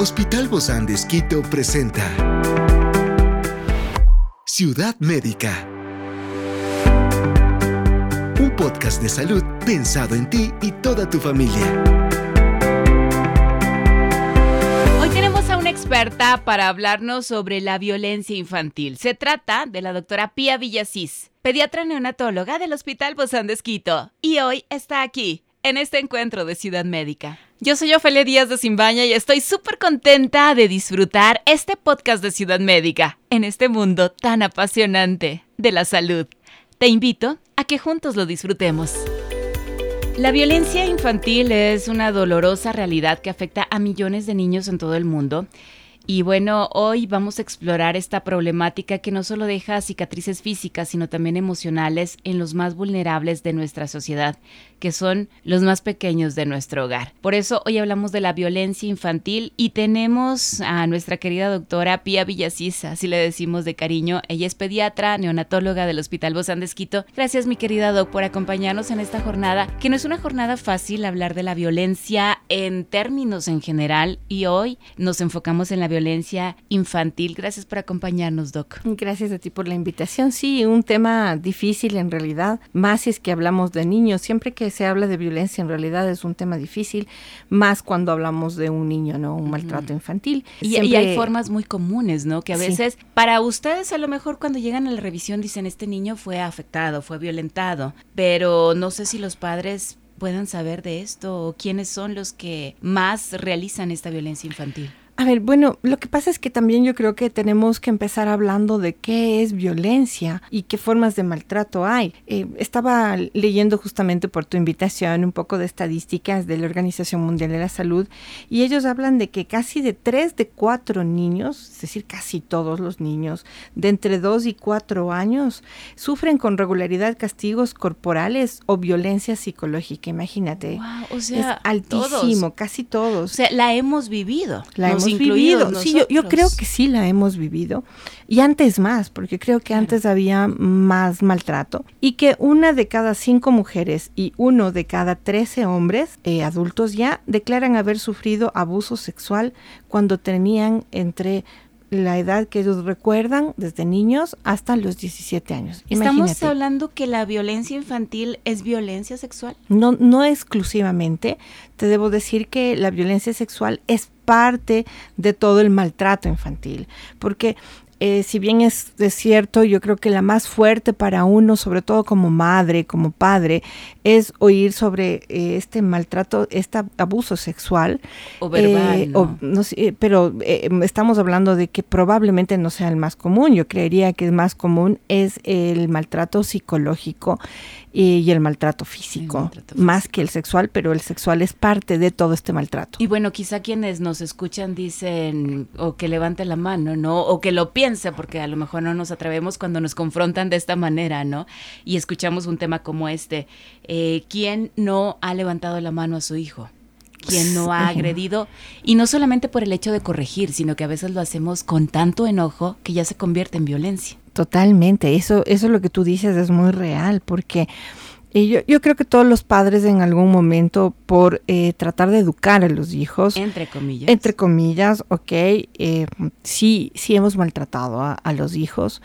Hospital Bozán de Esquito presenta Ciudad Médica. Un podcast de salud pensado en ti y toda tu familia. Hoy tenemos a una experta para hablarnos sobre la violencia infantil. Se trata de la doctora Pía Villasís, pediatra neonatóloga del Hospital Bozán de Esquito. Y hoy está aquí, en este encuentro de Ciudad Médica. Yo soy Ofelia Díaz de Simbaña y estoy súper contenta de disfrutar este podcast de Ciudad Médica en este mundo tan apasionante de la salud. Te invito a que juntos lo disfrutemos. La violencia infantil es una dolorosa realidad que afecta a millones de niños en todo el mundo y bueno, hoy vamos a explorar esta problemática que no solo deja cicatrices físicas, sino también emocionales en los más vulnerables de nuestra sociedad, que son los más pequeños de nuestro hogar. Por eso hoy hablamos de la violencia infantil y tenemos a nuestra querida doctora Pía Villasís, así le decimos de cariño. Ella es pediatra, neonatóloga del Hospital Bozán de Gracias, mi querida doc, por acompañarnos en esta jornada, que no es una jornada fácil hablar de la violencia en términos en general y hoy nos enfocamos en la violencia violencia infantil. Gracias por acompañarnos, Doc. Gracias a ti por la invitación. Sí, un tema difícil en realidad, más si es que hablamos de niños. Siempre que se habla de violencia en realidad es un tema difícil, más cuando hablamos de un niño, ¿no? Un maltrato infantil. Y, hay formas muy comunes, ¿no? Que a veces para ustedes a lo mejor cuando llegan a la revisión dicen, este niño fue afectado, fue violentado, pero no sé si los padres puedan saber de esto o quiénes son los que más realizan esta violencia infantil. A ver, bueno, lo que pasa es que también yo creo que tenemos que empezar hablando de qué es violencia y qué formas de maltrato hay. Eh, estaba leyendo justamente por tu invitación un poco de estadísticas de la Organización Mundial de la Salud y ellos hablan de que casi de tres de cuatro niños, es decir, casi todos los niños de entre dos y cuatro años, sufren con regularidad castigos corporales o violencia psicológica. Imagínate. o sea, es altísimo, casi todos. O sea, la hemos vivido. La hemos vivido. Sí, yo, creo que sí la hemos vivido. Y antes más, porque creo que antes había más maltrato. Y que una de cada cinco mujeres y uno de cada trece hombres eh, adultos ya declaran haber sufrido abuso sexual cuando tenían entre la edad que ellos recuerdan desde niños hasta los 17 años. ¿Estamos hablando que la violencia infantil es violencia sexual? No, no exclusivamente. Te debo decir que la violencia sexual es parte de todo el maltrato infantil, porque eh, si bien es, cierto, yo creo que la más fuerte para uno, sobre todo como madre, como padre, es oír sobre eh, este maltrato, este abuso sexual. O verbal. Eh, ¿no? pero estamos hablando de que probablemente no sea el más común. Yo creería que el más común es el maltrato psicológico y, el, maltrato físico, más que el sexual, pero el sexual es parte de todo este maltrato. Y bueno, quizá quienes nos escuchan dicen o que levante la mano, ¿no? O que lo porque a lo mejor no nos atrevemos cuando nos confrontan de esta manera, ¿no? Y escuchamos un tema como este. Eh, ¿Quién no ha levantado la mano a su hijo? ¿Quién no ha agredido? Y no solamente por el hecho de corregir, sino que a veces lo hacemos con tanto enojo que ya se convierte en violencia. Totalmente, eso, eso es lo que tú dices es muy real, porque eh, yo, yo, creo que todos los padres en algún momento, por eh, tratar de educar a los hijos, entre comillas, entre comillas, ok, eh, sí, sí hemos maltratado a, a, los hijos.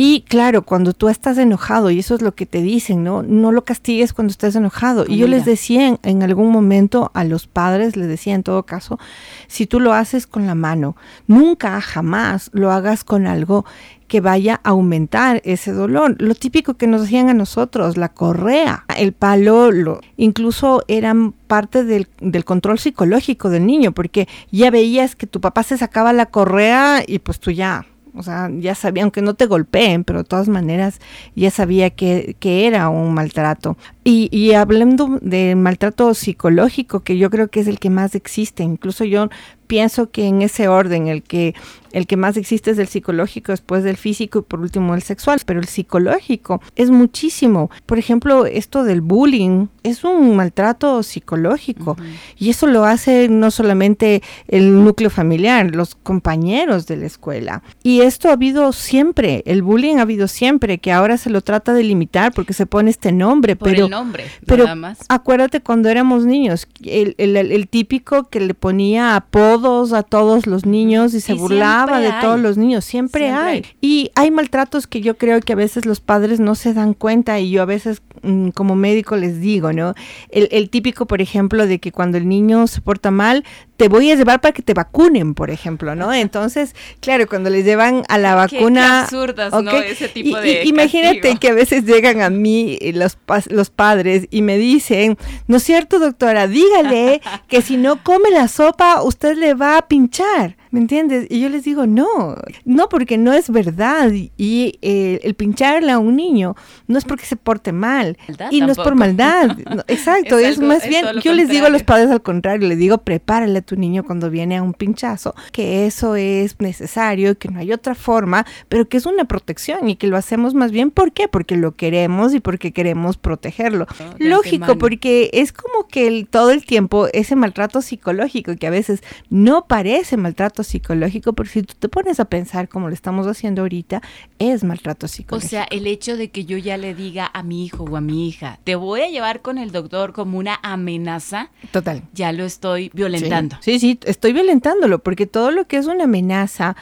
Y claro, cuando tú estás enojado, y eso es lo que te dicen, ¿no? No lo castigues cuando estás enojado. y yo les decía en, en, algún momento a los padres, les decía en todo caso, si tú lo haces con la mano, nunca, jamás lo hagas con algo que vaya a aumentar ese dolor. Lo típico que nos hacían a nosotros, la correa, el palo, lo, incluso eran parte del, del, control psicológico del niño, porque ya veías que tu papá se sacaba la correa y pues tú ya o sea, ya sabía, aunque no te golpeen, pero de todas maneras ya sabía que, que era un maltrato. Y, y, hablando de maltrato psicológico, que yo creo que es el que más existe, incluso yo pienso que en ese orden, el que, el que más existe es el psicológico, después del físico y por último el sexual, pero el psicológico es muchísimo. Por ejemplo, esto del bullying es un maltrato psicológico y eso lo hace no solamente el núcleo familiar, los compañeros de la escuela. Y esto ha habido siempre, el bullying ha habido siempre, que ahora se lo trata de limitar porque se pone este nombre, pero, el nombre, pero acuérdate cuando éramos niños, el, el, el típico que le ponía apodo todos, a todos los niños y se burlaba de todos los niños. Siempre, hay. Y hay maltratos que yo creo que a veces los padres no se dan cuenta y yo a veces mm, como médico les digo, ¿no? El, el típico, por ejemplo, de que cuando el niño se porta mal, te voy a llevar para que te vacunen, por ejemplo, ¿no? Entonces, claro, cuando les llevan a la vacuna... Qué, absurdas, ¿no? Ese tipo de Imagínate que a veces llegan a mí eh, los, los padres y me dicen, ¿no es cierto, doctora? Dígale que si no come la sopa, usted le va a pinchar. ¿Me entiendes? Y yo les digo, no, no porque no es verdad. Y eh, el pincharle a un niño no es porque se porte mal. y no es por maldad. exacto, es, más bien, yo les digo a los padres al contrario, les digo, prepárale a tu niño cuando viene a un pinchazo, que eso es necesario, que no hay otra forma, pero que es una protección y que lo hacemos más bien, ¿por qué? Porque lo queremos y porque queremos protegerlo. Lógico, porque es como que el, todo el tiempo ese maltrato psicológico, que a veces no parece maltrato psicológico, porque si tú te pones a pensar como lo estamos haciendo ahorita, es maltrato psicológico. O sea, el hecho de que yo ya le diga a mi hijo o a mi hija, te voy a llevar con el doctor como una amenaza. Total. Ya lo estoy violentando. Sí, sí, estoy violentándolo, porque todo lo que es una amenaza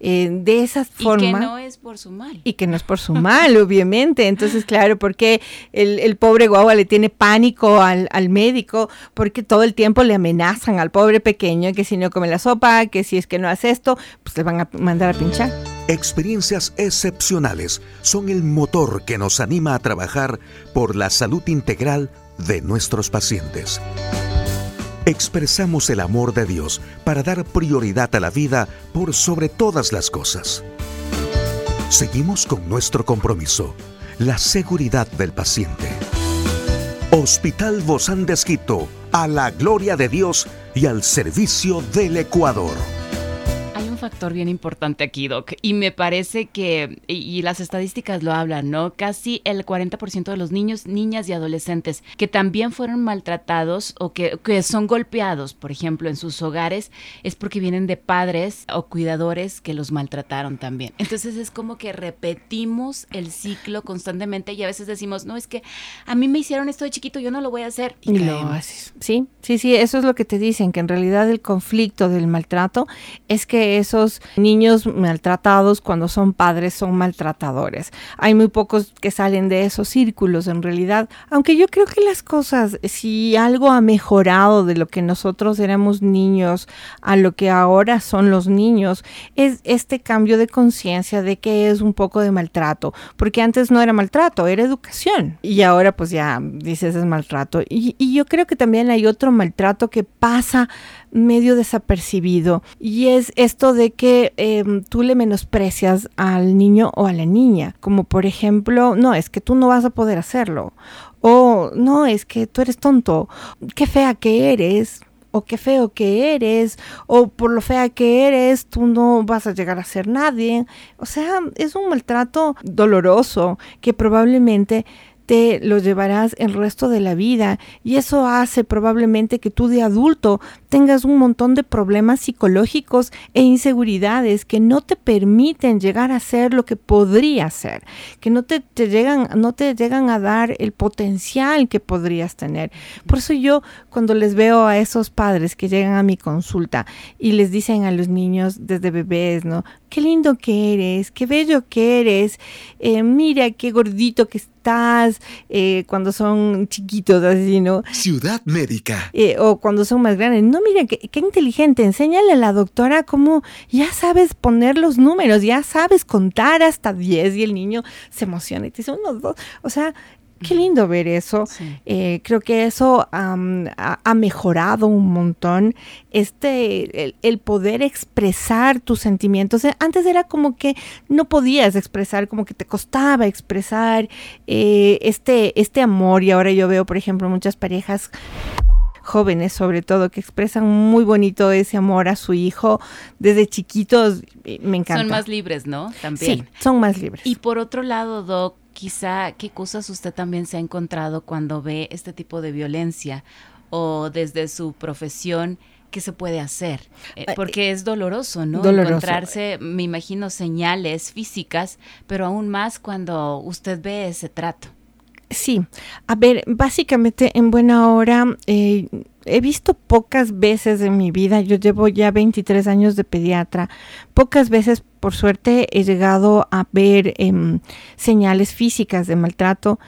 eh, de esa forma. Y que no es por su mal. Y que no es por su mal, obviamente. Entonces, claro, porque el, el pobre guagua le tiene pánico al, al, médico, porque todo el tiempo le amenazan al pobre pequeño que si no come la sopa, que si es que no hace esto, pues le van a mandar a pinchar. Experiencias excepcionales son el motor que nos anima a trabajar por la salud integral de nuestros pacientes expresamos el amor de Dios para dar prioridad a la vida por sobre todas las cosas. Seguimos con nuestro compromiso, la seguridad del paciente. Hospital Bozán de Esquito, a la gloria de Dios y al servicio del Ecuador factor bien importante aquí, Doc, y me parece que, y, las estadísticas lo hablan, ¿no? Casi el 40% de los niños, niñas y adolescentes que también fueron maltratados o que, que son golpeados, por ejemplo, en sus hogares, es porque vienen de padres o cuidadores que los maltrataron también. Entonces es como que repetimos el ciclo constantemente y a veces decimos, no, es que a mí me hicieron esto de chiquito, yo no lo voy a hacer. Y, lo haces. Sí, sí, sí, eso es lo que te dicen, que en realidad el conflicto del maltrato es que es niños maltratados cuando son padres son maltratadores. Hay muy pocos que salen de esos círculos en realidad, aunque yo creo que las cosas, si algo ha mejorado de lo que nosotros éramos niños a lo que ahora son los niños, es este cambio de conciencia de que es un poco de maltrato, porque antes no era maltrato, era educación y ahora pues ya dices es maltrato. Y yo creo que también hay otro maltrato que pasa medio desapercibido. Y es esto de que em, tú le menosprecias al niño o a la niña, como por ejemplo, no, es que tú no vas a poder hacerlo, o no, es que tú eres tonto, qué fea que eres, o qué feo que eres, o por lo fea que eres, tú no vas a llegar a ser nadie. O sea, es un maltrato doloroso que probablemente te lo llevarás el resto de la vida. Y eso hace probablemente que tú de adulto tengas un montón de problemas psicológicos e inseguridades que no te permiten llegar a ser lo que podría ser, que no te, llegan, no te llegan a dar el potencial que podrías tener. Por eso yo cuando les veo a esos padres que llegan a mi consulta y les dicen a los niños desde bebés, ¿no? Qué lindo que eres, qué bello que eres, eh, mira qué gordito que estás, eh, cuando son chiquitos así, ¿no? Ciudad médica. Eh, o cuando son más grandes, no mira, qué, inteligente, enséñale a la doctora cómo ya sabes poner los números, ya sabes contar hasta 10 y el niño se emociona y te dice unos dos. O sea, Qué lindo ver eso. Eh, creo que eso ha, mejorado un montón. Este, el, poder expresar tus sentimientos. Eh, antes era como que no podías expresar, como que te costaba expresar eh, este, este amor. Y ahora yo veo, por ejemplo, muchas parejas jóvenes sobre todo que expresan muy bonito ese amor a su hijo desde chiquitos me encanta. son más libres no también. sí son más libres. Y por otro lado Doc quizá qué cosas usted también se ha encontrado cuando ve este tipo de violencia o desde su profesión qué se puede hacer, eh, porque es doloroso, ¿no? Encontrarse, me imagino, señales físicas, pero aún más cuando usted ve ese trato. Sí, a ver, básicamente en buena hora, eh, he visto pocas veces en mi vida, yo llevo ya 23 años de pediatra, pocas veces por suerte he llegado a ver em, señales físicas de maltrato.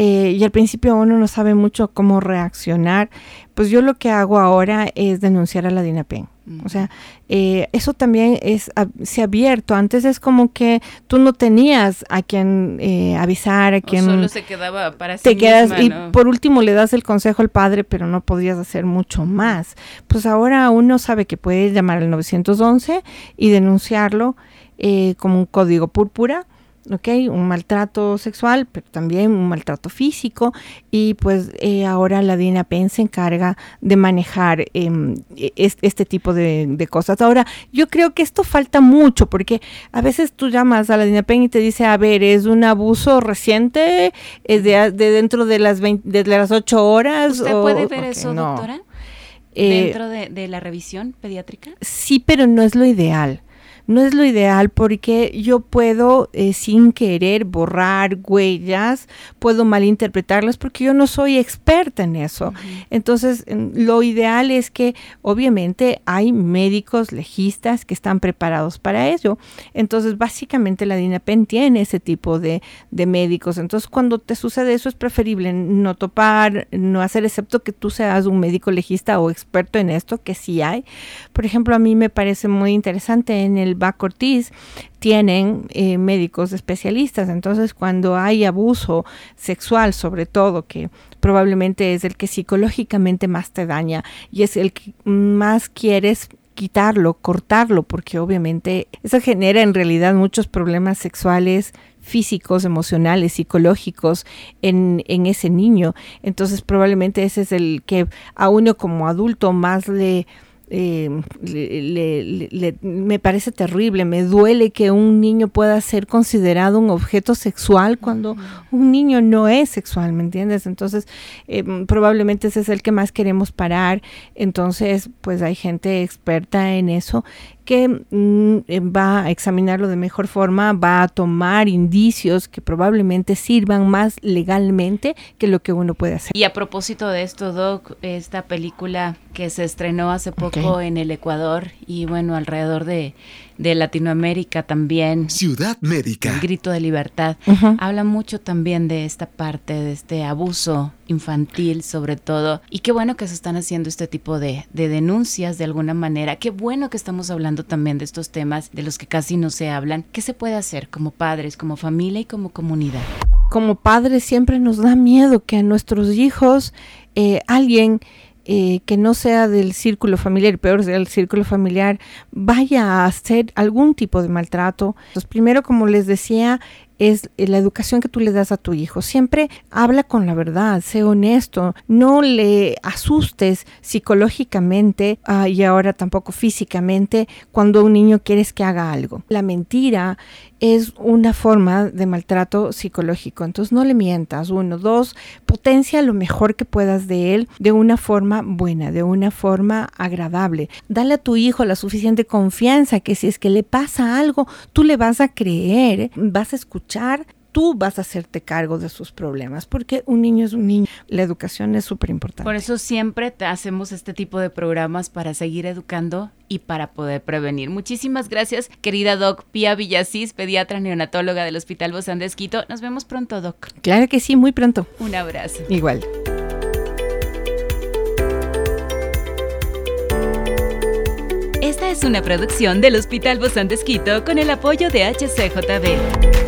Eh, y al principio uno no sabe mucho cómo reaccionar, pues yo lo que hago ahora es denunciar a la DINAPEN. O sea, eh, eso también es, se ha abierto. Antes es como que tú no tenías a quien eh, avisar, a quien... solo se quedaba para te quedas Y por último le das el consejo al padre, pero no podías hacer mucho más. Pues ahora uno sabe que puede llamar al 911 y denunciarlo eh, como un código púrpura ¿ok? Un maltrato sexual, pero también un maltrato físico y pues eh, ahora la DINAPEN se encarga de manejar em, este, tipo de, cosas. Ahora, yo creo que esto falta mucho porque a veces tú llamas a la DINAPEN y te dice, a ver, es un abuso reciente, es de, dentro de las, 20, de las 8 horas. ¿Usted puede ver eso, doctora? Eh, ¿Dentro de la revisión pediátrica? Sí, pero no es lo ideal no es lo ideal porque yo puedo eh, sin querer borrar huellas, puedo malinterpretarlas porque yo no soy experta en eso. Entonces, lo ideal es que obviamente hay médicos legistas que están preparados para ello. Entonces, básicamente la DINAPEN tiene ese tipo de, de médicos. Entonces, cuando te sucede eso es preferible no topar, no hacer, excepto que tú seas un médico legista o experto en esto, que sí hay. Por ejemplo, a mí me parece muy interesante en el Bac Ortiz tienen eh, médicos especialistas. Entonces, cuando hay abuso sexual, sobre todo, que probablemente es el que psicológicamente más te daña y es el que más quieres quitarlo, cortarlo, porque obviamente eso genera en realidad muchos problemas sexuales físicos, emocionales, psicológicos en, en, ese niño. Entonces probablemente ese es el que a uno como adulto más le eh, me parece terrible, me duele que un niño pueda ser considerado un objeto sexual cuando un niño no es sexual, ¿me entiendes? Entonces, eh, probablemente ese es el que más queremos parar. Entonces, pues hay gente experta en eso que mm, eh, va a examinarlo de mejor forma, va a tomar indicios que probablemente sirvan más legalmente que lo que uno puede hacer. Y a propósito de esto, Doc, esta película que se estrenó hace poco en el Ecuador y bueno, alrededor de de Latinoamérica también. Ciudad Médica. grito de libertad. Habla mucho también de esta parte, de este abuso infantil sobre todo. Y qué bueno que se están haciendo este tipo de, de denuncias de alguna manera. Qué bueno que estamos hablando también de estos temas de los que casi no se hablan. ¿Qué se puede hacer como padres, como familia y como comunidad? Como padres siempre nos da miedo que a nuestros hijos eh, alguien eh, que no sea del círculo familiar, peor sea del círculo familiar, vaya a hacer algún tipo de maltrato. Pues primero, como les decía, es la educación que tú le das a tu hijo. Siempre habla con la verdad, sé honesto, no le asustes psicológicamente ah, y ahora tampoco físicamente cuando un niño quieres que haga algo. La mentira es una forma de maltrato psicológico. Entonces no le mientas. Uno, dos, potencia lo mejor que puedas de él de una forma buena, de una forma agradable. Dale a tu hijo la suficiente confianza que si es que le pasa algo, tú le vas a creer, vas a escuchar tú vas a hacerte cargo de sus problemas, porque un niño es un niño. La educación es súper importante. Por eso siempre te hacemos este tipo de programas para seguir educando y para poder prevenir. Muchísimas gracias, querida Doc Pía Villasís, pediatra neonatóloga del Hospital Bozán de Esquito. Nos vemos pronto, Doc. Claro que sí, muy pronto. Un abrazo. Igual. Esta es una producción del Hospital Bozán de Esquito con el apoyo de HCJB.